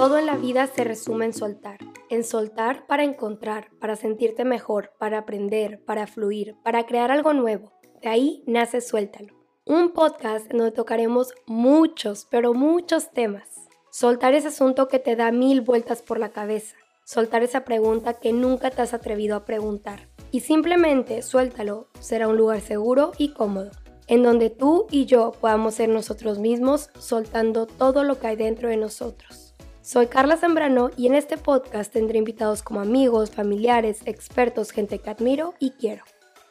Todo en la vida se resume en soltar. En soltar para encontrar, para sentirte mejor, para aprender, para fluir, para crear algo nuevo. De ahí nace Suéltalo. Un podcast en donde tocaremos muchos, pero muchos temas. Soltar ese asunto que te da mil vueltas por la cabeza. Soltar esa pregunta que nunca te has atrevido a preguntar. Y simplemente suéltalo. Será un lugar seguro y cómodo en donde tú y yo podamos ser nosotros mismos soltando todo lo que hay dentro de nosotros. Soy Carla Zambrano y en este podcast tendré invitados como amigos, familiares, expertos, gente que admiro y quiero.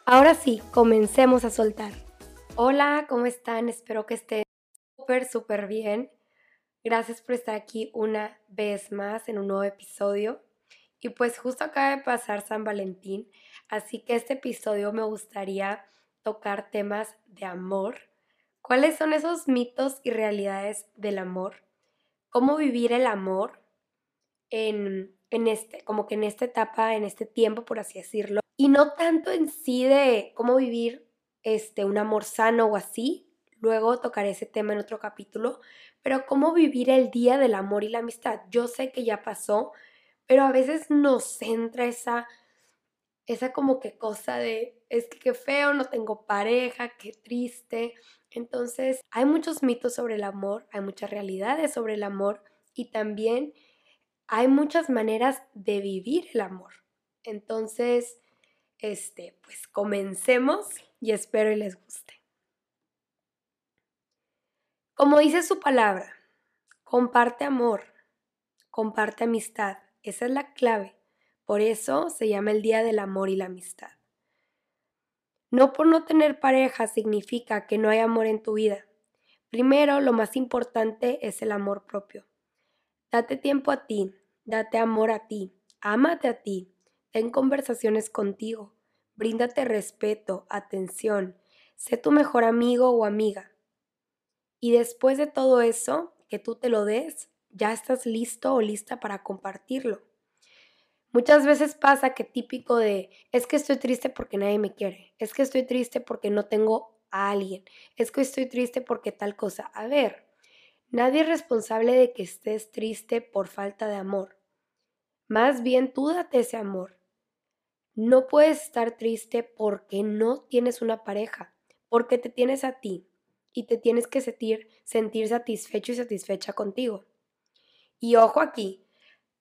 Ahora sí, comencemos a soltar. Hola, ¿cómo están? Espero que estén súper, súper bien. Gracias por estar aquí una vez más en un nuevo episodio. Y pues justo acaba de pasar San Valentín, así que este episodio me gustaría tocar temas de amor. ¿Cuáles son esos mitos y realidades del amor? ¿Cómo vivir el amor en, en este, como que en esta etapa, en este tiempo, por así decirlo? Y no tanto en sí de cómo vivir este, un amor sano o así. Luego tocaré ese tema en otro capítulo. Pero cómo vivir el día del amor y la amistad. Yo sé que ya pasó, pero a veces nos entra esa esa como que cosa de, es que qué feo, no tengo pareja, qué triste. Entonces, hay muchos mitos sobre el amor, hay muchas realidades sobre el amor y también hay muchas maneras de vivir el amor. Entonces, este, pues comencemos y espero y les guste. Como dice su palabra, comparte amor, comparte amistad. Esa es la clave. Por eso se llama el Día del Amor y la Amistad. No por no tener pareja significa que no hay amor en tu vida. Primero, lo más importante es el amor propio. Date tiempo a ti, date amor a ti, ámate a ti, ten conversaciones contigo, bríndate respeto, atención, sé tu mejor amigo o amiga. Y después de todo eso, que tú te lo des, ya estás listo o lista para compartirlo. Muchas veces pasa que típico de, es que estoy triste porque nadie me quiere, es que estoy triste porque no tengo a alguien, es que estoy triste porque tal cosa. A ver, nadie es responsable de que estés triste por falta de amor. Más bien tú date ese amor. No puedes estar triste porque no tienes una pareja, porque te tienes a ti y te tienes que sentir, sentir satisfecho y satisfecha contigo. Y ojo aquí,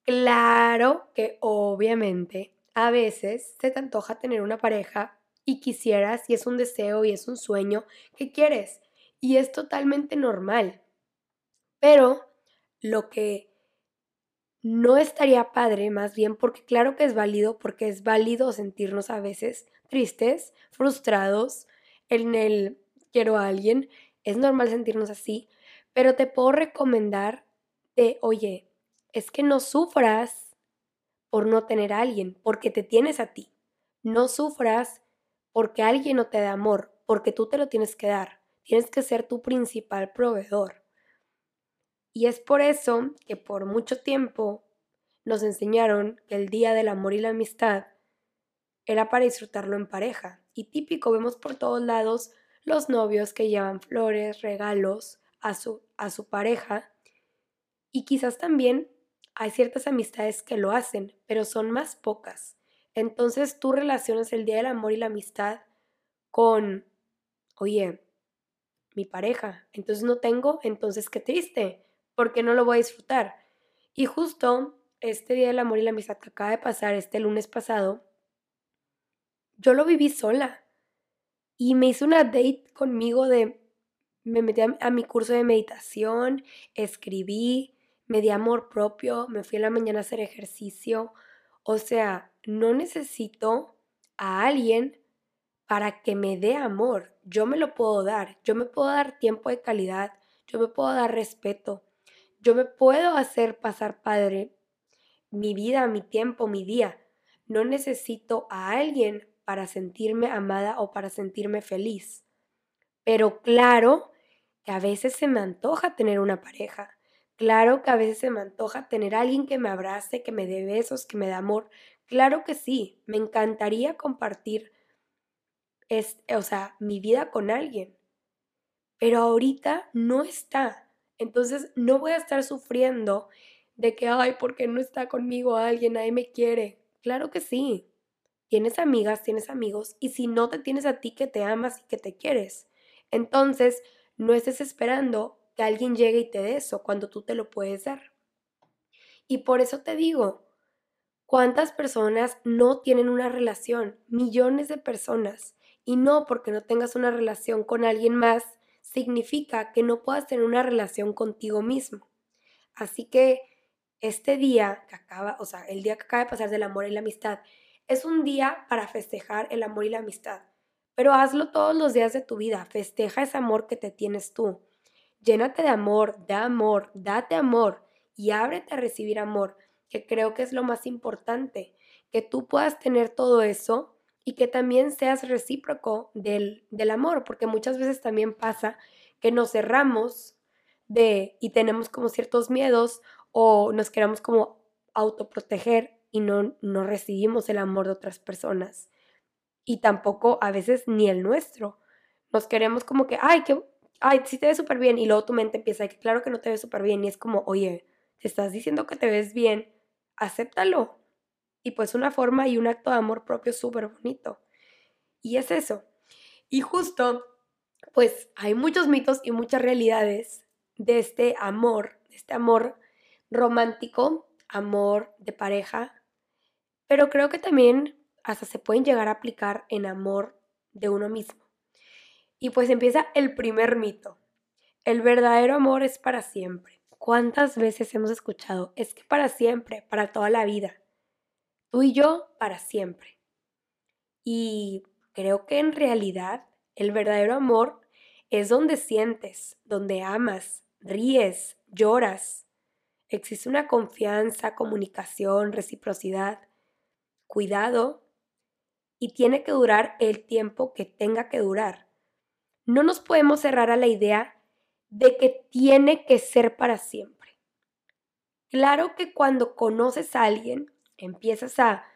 Claro que obviamente a veces se te antoja tener una pareja y quisieras y es un deseo y es un sueño que quieres y es totalmente normal. Pero lo que no estaría padre, más bien porque claro que es válido, porque es válido sentirnos a veces tristes, frustrados, en el quiero a alguien, es normal sentirnos así, pero te puedo recomendar de, oye, es que no sufras por no tener a alguien, porque te tienes a ti. No sufras porque alguien no te da amor, porque tú te lo tienes que dar. Tienes que ser tu principal proveedor. Y es por eso que por mucho tiempo nos enseñaron que el día del amor y la amistad era para disfrutarlo en pareja. Y típico, vemos por todos lados los novios que llevan flores, regalos a su, a su pareja. Y quizás también hay ciertas amistades que lo hacen, pero son más pocas. Entonces tú relacionas el Día del Amor y la Amistad con, oye, mi pareja, entonces no tengo, entonces qué triste, porque no lo voy a disfrutar. Y justo este Día del Amor y la Amistad que acaba de pasar, este lunes pasado, yo lo viví sola. Y me hice una date conmigo de, me metí a mi curso de meditación, escribí, me di amor propio, me fui a la mañana a hacer ejercicio. O sea, no necesito a alguien para que me dé amor. Yo me lo puedo dar. Yo me puedo dar tiempo de calidad. Yo me puedo dar respeto. Yo me puedo hacer pasar padre mi vida, mi tiempo, mi día. No necesito a alguien para sentirme amada o para sentirme feliz. Pero claro que a veces se me antoja tener una pareja. Claro que a veces se me antoja tener a alguien que me abrace, que me dé besos, que me dé amor. Claro que sí, me encantaría compartir, o sea, mi vida con alguien. Pero ahorita no está. Entonces no voy a estar sufriendo de que, ay, ¿por qué no está conmigo alguien? Nadie me quiere. Claro que sí. Tienes amigas, tienes amigos, y si no te tienes a ti que te amas y que te quieres, entonces no estés esperando que alguien llegue y te dé eso cuando tú te lo puedes dar. Y por eso te digo, ¿cuántas personas no tienen una relación? Millones de personas. Y no porque no tengas una relación con alguien más, significa que no puedas tener una relación contigo mismo. Así que este día que acaba, o sea, el día que acaba de pasar del amor y la amistad, es un día para festejar el amor y la amistad. Pero hazlo todos los días de tu vida, festeja ese amor que te tienes tú. Llénate de amor, da amor, date amor y ábrete a recibir amor, que creo que es lo más importante, que tú puedas tener todo eso y que también seas recíproco del, del amor, porque muchas veces también pasa que nos cerramos de y tenemos como ciertos miedos o nos queremos como autoproteger y no, no recibimos el amor de otras personas. Y tampoco a veces ni el nuestro. Nos queremos como que, ay, que, ay, sí te ves súper bien. Y luego tu mente empieza, que claro que no te ves súper bien. Y es como, oye, te estás diciendo que te ves bien, acéptalo. Y pues una forma y un acto de amor propio súper bonito. Y es eso. Y justo, pues hay muchos mitos y muchas realidades de este amor, de este amor romántico, amor de pareja, pero creo que también hasta se pueden llegar a aplicar en amor de uno mismo. Y pues empieza el primer mito. El verdadero amor es para siempre. ¿Cuántas veces hemos escuchado? Es que para siempre, para toda la vida. Tú y yo, para siempre. Y creo que en realidad el verdadero amor es donde sientes, donde amas, ríes, lloras, Existe una confianza, comunicación, reciprocidad, cuidado y tiene que durar el tiempo que tenga que durar. No nos podemos cerrar a la idea de que tiene que ser para siempre. Claro que cuando conoces a alguien, empiezas a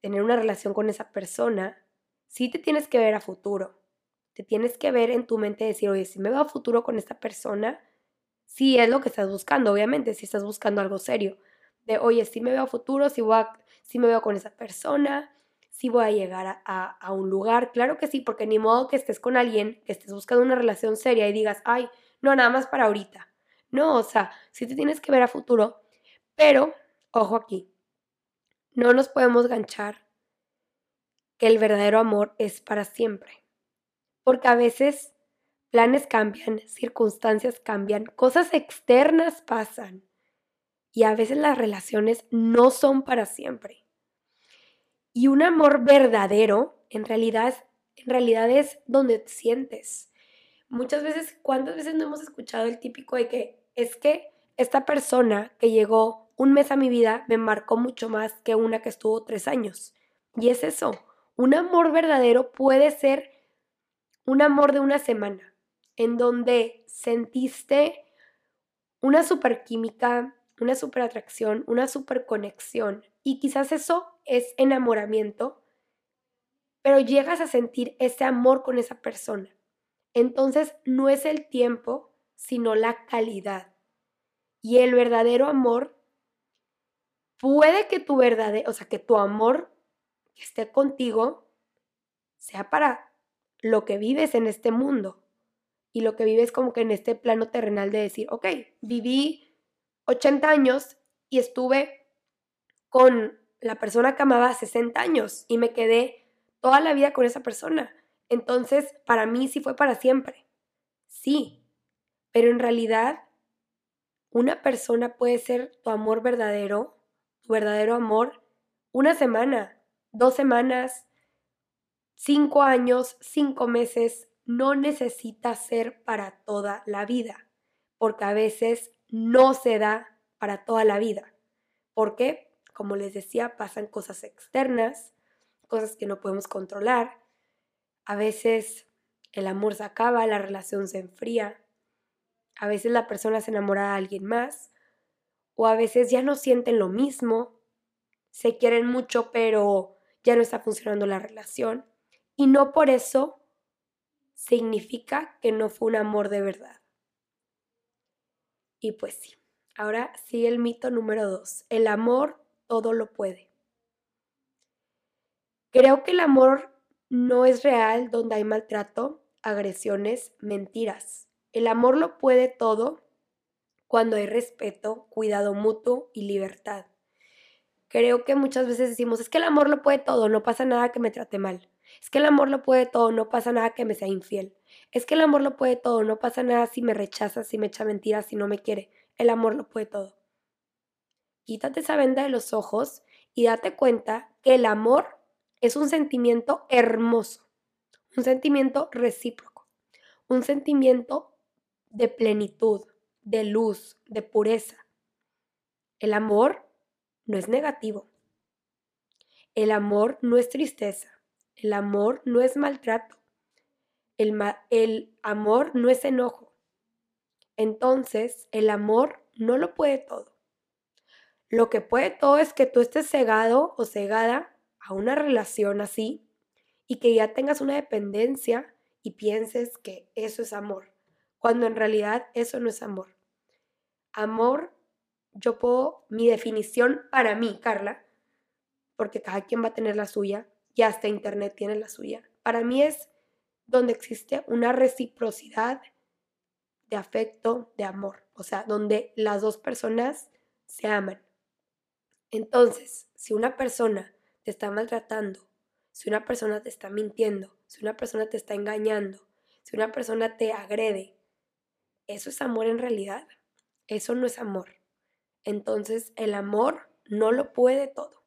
tener una relación con esa persona, sí te tienes que ver a futuro. Te tienes que ver en tu mente decir, oye, si me veo a futuro con esta persona, si es lo que estás buscando, obviamente, si estás buscando algo serio. De, oye, si me veo a futuro, si, voy si me veo con esa persona, si voy a llegar a, un lugar. Claro que sí, porque ni modo que estés con alguien, que estés buscando una relación seria y digas, ay, no, nada más para ahorita. No, o sea, sí te tienes que ver a futuro, pero, ojo aquí, no nos podemos ganchar que el verdadero amor es para siempre. Porque a veces Planes cambian, circunstancias cambian, cosas externas pasan y a veces las relaciones no son para siempre. Y un amor verdadero en realidad, en realidad es donde te sientes. Muchas veces, ¿cuántas veces no hemos escuchado el típico de que es que esta persona que llegó un mes a mi vida me marcó mucho más que una que estuvo tres años? Y es eso, un amor verdadero puede ser un amor de una semana, en donde sentiste una superquímica, una super atracción, una super conexión. Y quizás eso es enamoramiento, pero llegas a sentir ese amor con esa persona. Entonces no es el tiempo, sino la calidad. Y el verdadero amor puede que tu verdadero, o sea, que tu amor que esté contigo sea para lo que vives en este mundo, y lo que vives como que en este plano terrenal de decir, ok, viví 80 años y estuve con la persona que amaba 60 años y me quedé toda la vida con esa persona. Entonces, para mí sí fue para siempre. Sí, pero en realidad una persona puede ser tu amor verdadero, tu verdadero amor, una semana, dos semanas, cinco años, cinco meses, no necesita ser para toda la vida, porque a veces no se da para toda la vida. Porque, como les decía, pasan cosas externas, cosas que no podemos controlar. A veces el amor se acaba, la relación se enfría. A veces la persona se enamora de alguien más. O a veces ya no sienten lo mismo. Se quieren mucho, pero ya no está funcionando la relación. Y no por eso significa que no fue un amor de verdad. Y pues sí, Ahora sigue el mito número dos. El amor todo lo puede. Creo que el amor no es real donde hay maltrato, agresiones, mentiras. El amor lo puede todo cuando hay respeto, cuidado mutuo y libertad. Creo que muchas veces decimos, es que el amor lo puede todo, no pasa nada que me trate mal. Es que el amor lo puede todo, no pasa nada que me sea infiel. Es que el amor lo puede todo, no pasa nada si me rechaza, si me echa mentiras, si no me quiere. El amor lo puede todo. Quítate esa venda de los ojos y date cuenta que el amor es un sentimiento hermoso, un sentimiento recíproco, un sentimiento de plenitud, de luz, de pureza. El amor no es negativo. El amor no es tristeza. El amor no es maltrato. El, el, amor no es enojo. Entonces, el amor no lo puede todo. Lo que puede todo es que tú estés cegado o cegada a una relación así y que ya tengas una dependencia y pienses que eso es amor, cuando en realidad eso no es amor. Amor, yo puedo, mi definición para mí, Carla, porque cada quien va a tener la suya, y hasta Internet tiene la suya. Para mí es donde existe una reciprocidad de afecto, de amor, o sea, donde las dos personas se aman. Entonces, si una persona te está maltratando, si una persona te está mintiendo, si una persona te está engañando, si una persona te agrede, ¿eso es amor en realidad? Eso no es amor. Entonces el amor no lo puede todo.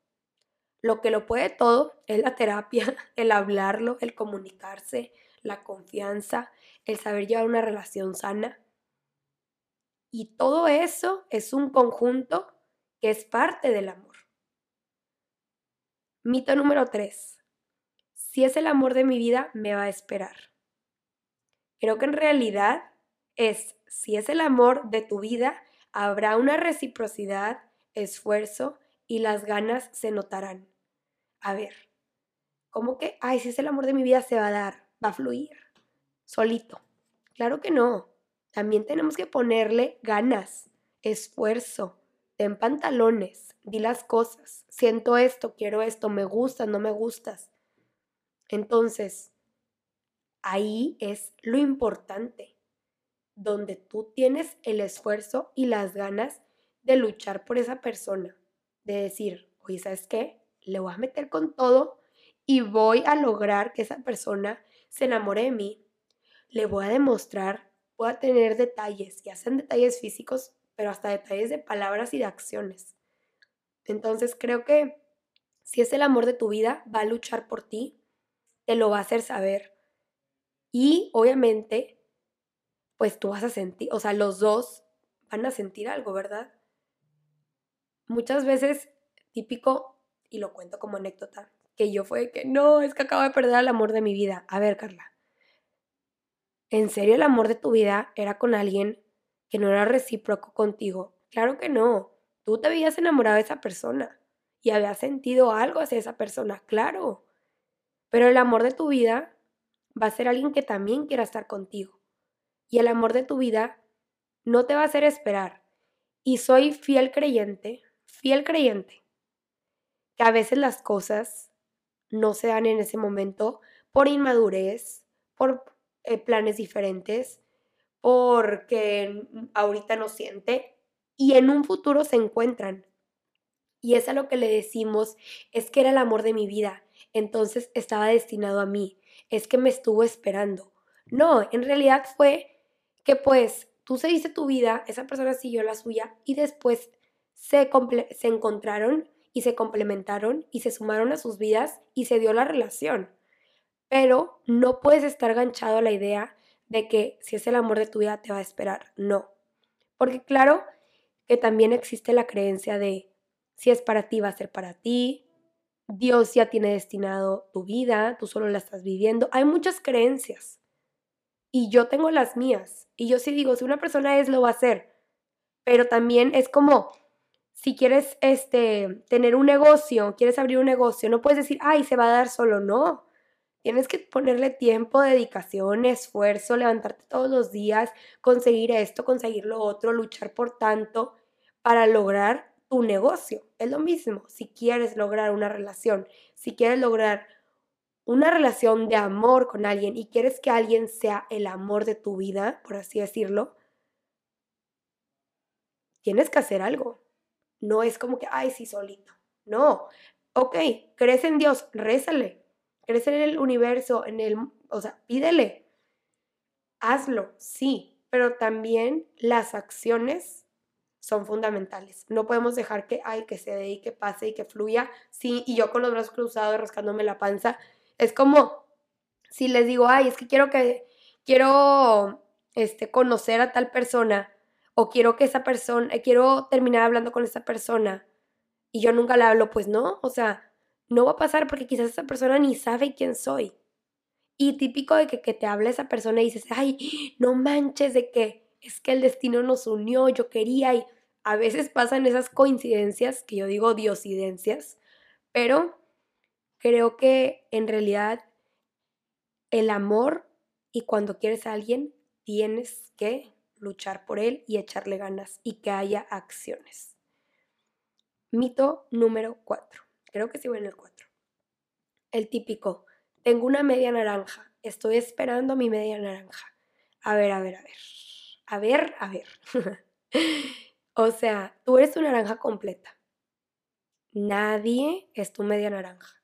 Lo que lo puede todo es la terapia, el hablarlo, el comunicarse, la confianza, el saber llevar una relación sana. Y todo eso es un conjunto que es parte del amor. Mito número 3. Si es el amor de mi vida, me va a esperar. Creo que en realidad es si es el amor de tu vida, habrá una reciprocidad, esfuerzo y las ganas se notarán. A ver, ¿cómo que, ay, si es el amor de mi vida se va a dar, va a fluir, solito? Claro que no. También tenemos que ponerle ganas, esfuerzo, ten pantalones, di las cosas, siento esto, quiero esto, me gustas, no me gustas. Entonces, ahí es lo importante donde tú tienes el esfuerzo y las ganas de luchar por esa persona, de decir, oye, ¿sabes qué? Le voy a meter con todo y voy a lograr que esa persona se enamore de mí. Le voy a demostrar, voy a tener detalles, ya sean detalles físicos, pero hasta detalles de palabras y de acciones. Entonces creo que si es el amor de tu vida, va a luchar por ti, te lo va a hacer saber. Y obviamente pues tú vas a sentir, o sea, los dos van a sentir algo, ¿verdad? Muchas veces, típico, y lo cuento como anécdota, que yo fue que no, es que acabo de perder el amor de mi vida. A ver, Carla, ¿en serio el amor de tu vida era con alguien que no era recíproco contigo? Claro que no. Tú te habías enamorado de esa persona y habías sentido algo hacia esa persona, claro. Pero el amor de tu vida va a ser alguien que también quiera estar contigo y el amor de tu vida no te va a hacer esperar. Y soy fiel creyente, fiel creyente, que a veces las cosas no se dan en ese momento por inmadurez, por eh, planes diferentes, porque ahorita no siente y en un futuro se encuentran. Y es a lo que le decimos, es que era el amor de mi vida, entonces estaba destinado a mí, es que me estuvo esperando. No, en realidad fue que pues tú seguiste tu vida, esa persona siguió la suya y después se, se encontraron y se complementaron y se sumaron a sus vidas y se dio la relación. Pero no puedes estar ganchado a la idea de que si es el amor de tu vida te va a esperar. No. Porque claro que también existe la creencia de si es para ti va a ser para ti. Dios ya tiene destinado tu vida, tú solo la estás viviendo. Hay muchas creencias y yo tengo las mías. Y yo sí digo, si una persona es, lo va a hacer. Pero también es como, si quieres este, tener un negocio, quieres abrir un negocio, no puedes decir, ay, se va a dar solo, no. Tienes que ponerle tiempo, dedicación, esfuerzo, levantarte todos los días, conseguir esto, conseguir lo otro, luchar por tanto, para lograr tu negocio. Es lo mismo, si quieres lograr una relación, si quieres lograr una relación de amor con alguien y quieres que alguien sea el amor de tu vida, por así decirlo, tienes que hacer algo. No es como que, ay, sí, solito. No. Ok, crees en Dios, rézale. Crees en el universo, en el, o sea, pídele. Hazlo, sí, pero también las acciones son fundamentales. No podemos dejar que, ay, que se dé y que pase y que fluya. Sí, y yo con los brazos cruzados rascándome la panza. Es como si les digo, ay, es que quiero que, quiero, este, conocer a tal persona o quiero que esa persona, quiero terminar hablando con esa persona y yo nunca la hablo, pues no, o sea, no va a pasar porque quizás esa persona ni sabe quién soy. Y típico de que, que te habla esa persona y dices, ay, no manches de que es que el destino nos unió, yo quería y a veces pasan esas coincidencias, que yo digo diosidencias, pero creo que en realidad el amor y cuando quieres a alguien tienes que luchar por él y echarle ganas y que haya acciones. Mito número 4. Creo que voy en el 4. El típico, tengo una media naranja, estoy esperando mi media naranja. A ver, a ver, a ver. A ver, a ver. o sea, tú eres tu naranja completa. Nadie es tu media naranja.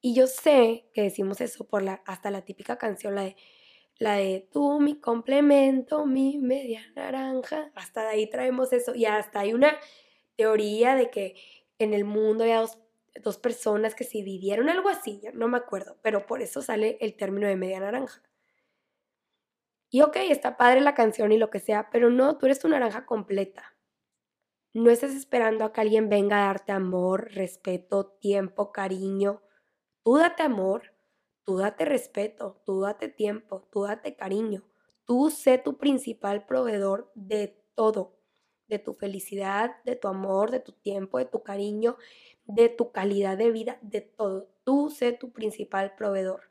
Y yo sé que decimos eso por la, hasta la típica canción, la de la de tú, mi complemento, mi media naranja. Hasta de ahí traemos eso. Y hasta hay una teoría de que en el mundo había dos, personas que se dividieron, algo así, no me acuerdo, pero por eso sale el término de media naranja. Y ok, está padre la canción y lo que sea, pero no, tú eres tu naranja completa. No estás esperando a que alguien venga a darte amor, respeto, tiempo, cariño. Tú date amor, Tú date respeto, tú date tiempo, tú date cariño. Tú sé tu principal proveedor de todo, de tu felicidad, de tu amor, de tu tiempo, de tu cariño, de tu calidad de vida, de todo. Tú sé tu principal proveedor.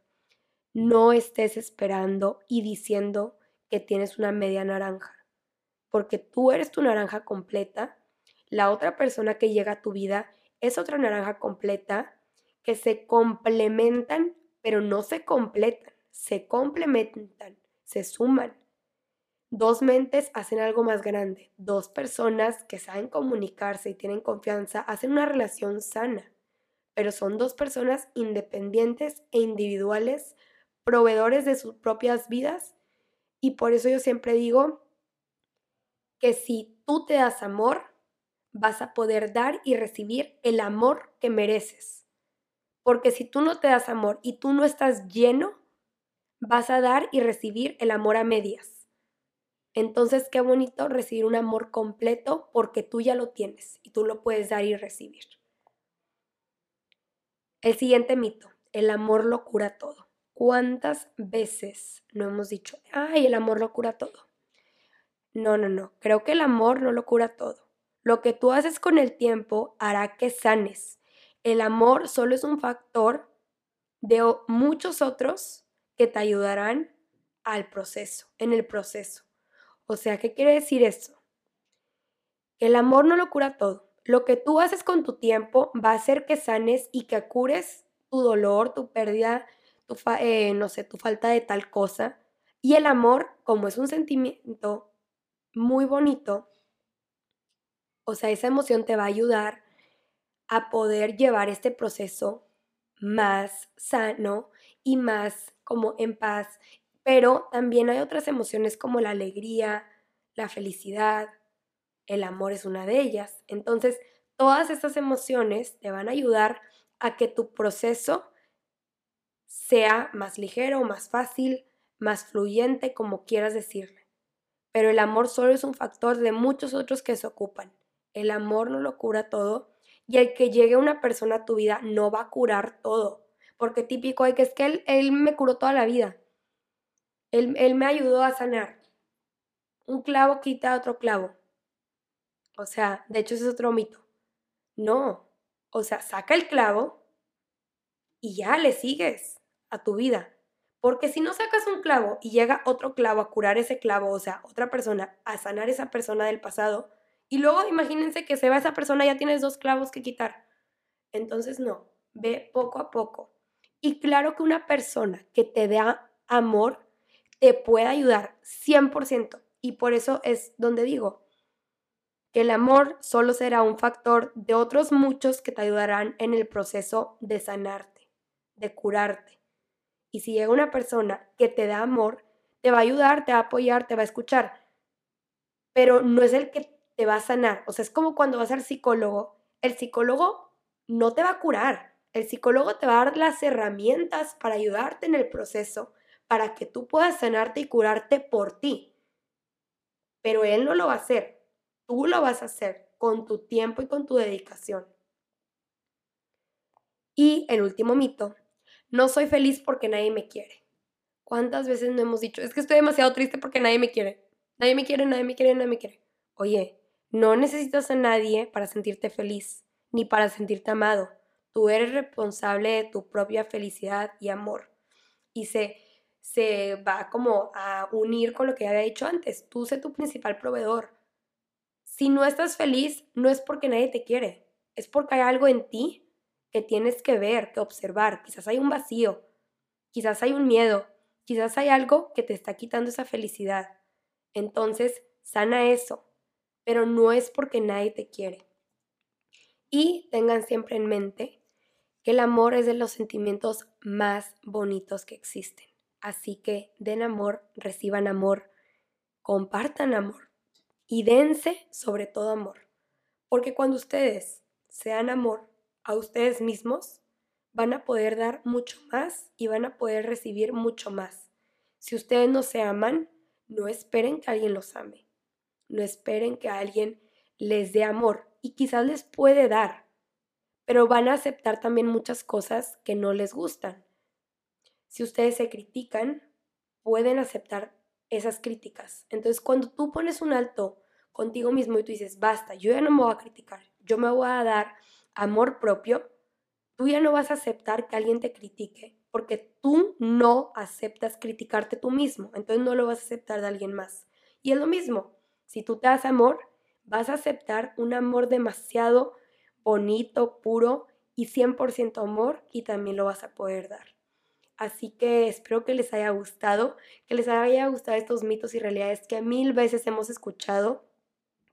No estés esperando y diciendo que tienes una media naranja, porque tú eres tu naranja completa. La otra persona que llega a tu vida es otra naranja completa que se complementan pero no se completan, se complementan, se suman. Dos mentes hacen algo más grande. Dos personas que saben comunicarse y tienen confianza hacen una relación sana. Pero son dos personas independientes e individuales, proveedores de sus propias vidas. Y por eso yo siempre digo que si tú te das amor, vas a poder dar y recibir el amor que mereces. Porque si tú no te das amor y tú no estás lleno, vas a dar y recibir el amor a medias. Entonces, qué bonito recibir un amor completo porque tú ya lo tienes y tú lo puedes dar y recibir. El siguiente mito, el amor lo cura todo. ¿Cuántas veces no hemos dicho, ay, el amor lo cura todo? No, no, no, creo que el amor no lo cura todo. Lo que tú haces con el tiempo hará que sanes, el amor solo es un factor de muchos otros que te ayudarán al proceso, en el proceso. O sea, ¿qué quiere decir esto? El amor no lo cura todo. Lo que tú haces con tu tiempo va a hacer que sanes y que cures tu dolor, tu pérdida, tu eh, no sé, tu falta de tal cosa. Y el amor, como es un sentimiento muy bonito, o sea, esa emoción te va a ayudar a poder llevar este proceso más sano y más como en paz. Pero también hay otras emociones como la alegría, la felicidad, el amor es una de ellas. Entonces, todas estas emociones te van a ayudar a que tu proceso sea más ligero, más fácil, más fluyente, como quieras decirle. Pero el amor solo es un factor de muchos otros que se ocupan. El amor no lo cura todo y el que llegue una persona a tu vida no va a curar todo. Porque típico hay que es que él, él me curó toda la vida. Él, él me ayudó a sanar. Un clavo quita otro clavo. O sea, de hecho ese es otro mito. No. O sea, saca el clavo y ya le sigues a tu vida. Porque si no sacas un clavo y llega otro clavo a curar ese clavo, o sea, otra persona a sanar esa persona del pasado, Y luego imagínense que se va esa persona, ya tienes dos clavos que quitar. Entonces no, ve poco a poco. Y claro que una persona que te da amor te puede ayudar 100%. Y por eso es donde digo que el amor solo será un factor de otros muchos que te ayudarán en el proceso de sanarte, de curarte. Y si llega una persona que te da amor, te va a ayudar, te va a apoyar, te va a escuchar. Pero no es el que te va a sanar. O sea, es como cuando vas al psicólogo. El psicólogo no te va a curar. El psicólogo te va a dar las herramientas para ayudarte en el proceso, para que tú puedas sanarte y curarte por ti. Pero él no lo va a hacer. Tú lo vas a hacer con tu tiempo y con tu dedicación. Y el último mito, no soy feliz porque nadie me quiere. ¿Cuántas veces no hemos dicho, es que estoy demasiado triste porque nadie me quiere? Nadie me quiere, nadie me quiere, nadie me quiere. Oye, no necesitas a nadie para sentirte feliz, ni para sentirte amado. Tú eres responsable de tu propia felicidad y amor. Y se, se va como a unir con lo que había dicho antes. Tú sé tu principal proveedor. Si no estás feliz, no es porque nadie te quiere, es porque hay algo en ti que tienes que ver, que observar. Quizás hay un vacío, quizás hay un miedo, quizás hay algo que te está quitando esa felicidad. Entonces, sana eso pero no es porque nadie te quiere. Y tengan siempre en mente que el amor es de los sentimientos más bonitos que existen. Así que den amor, reciban amor, compartan amor y dense sobre todo amor. Porque cuando ustedes sean amor a ustedes mismos, van a poder dar mucho más y van a poder recibir mucho más. Si ustedes no se aman, no esperen que alguien los ame. No esperen que alguien les dé amor y quizás les puede dar, pero van a aceptar también muchas cosas que no les gustan. Si ustedes se critican, pueden aceptar esas críticas. Entonces, cuando tú pones un alto contigo mismo y tú dices, basta, yo ya no me voy a criticar, yo me voy a dar amor propio, tú ya no vas a aceptar que alguien te critique, porque tú no aceptas criticarte tú mismo, entonces no lo vas a aceptar de alguien más. Y es lo mismo, si tú te das amor, vas a aceptar un amor demasiado bonito, puro y 100% amor y también lo vas a poder dar. Así que espero que les haya gustado, que les haya gustado estos mitos y realidades que mil veces hemos escuchado,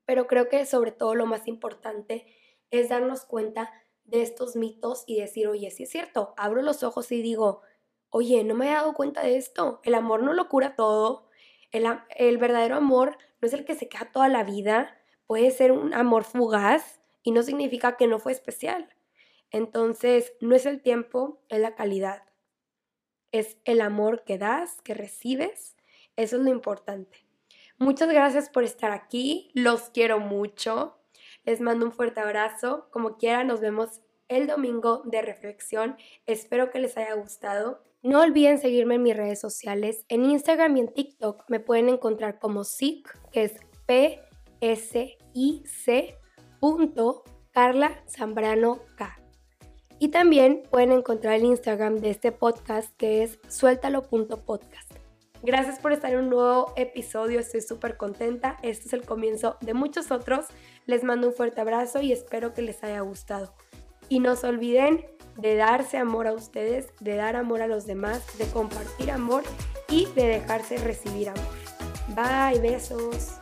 pero creo que sobre todo lo más importante es darnos cuenta de estos mitos y decir, oye, es cierto, abro los ojos y digo, oye, no me he dado cuenta de esto, el amor no lo cura todo, el, el verdadero amor no es el que se queda toda la vida, puede ser un amor fugaz y no significa que no fue especial. Entonces, no es el tiempo, es la calidad. Es el amor que das, que recibes. Eso es lo importante. Muchas gracias por estar aquí. Los quiero mucho. Les mando un fuerte abrazo. Como quiera, nos vemos el domingo de reflexión. Espero que les haya gustado. No olviden seguirme en mis redes sociales. En Instagram y en TikTok me pueden encontrar como SIC, que es P-S-I-C Carla Zambrano K. Y también pueden encontrar el Instagram de este podcast que es suéltalo.podcast. Gracias por estar en un nuevo episodio, estoy súper contenta. Este es el comienzo de muchos otros. Les mando un fuerte abrazo y espero que les haya gustado. Y no se olviden de darse amor a ustedes, de dar amor a los demás, de compartir amor y de dejarse recibir amor. Bye, besos.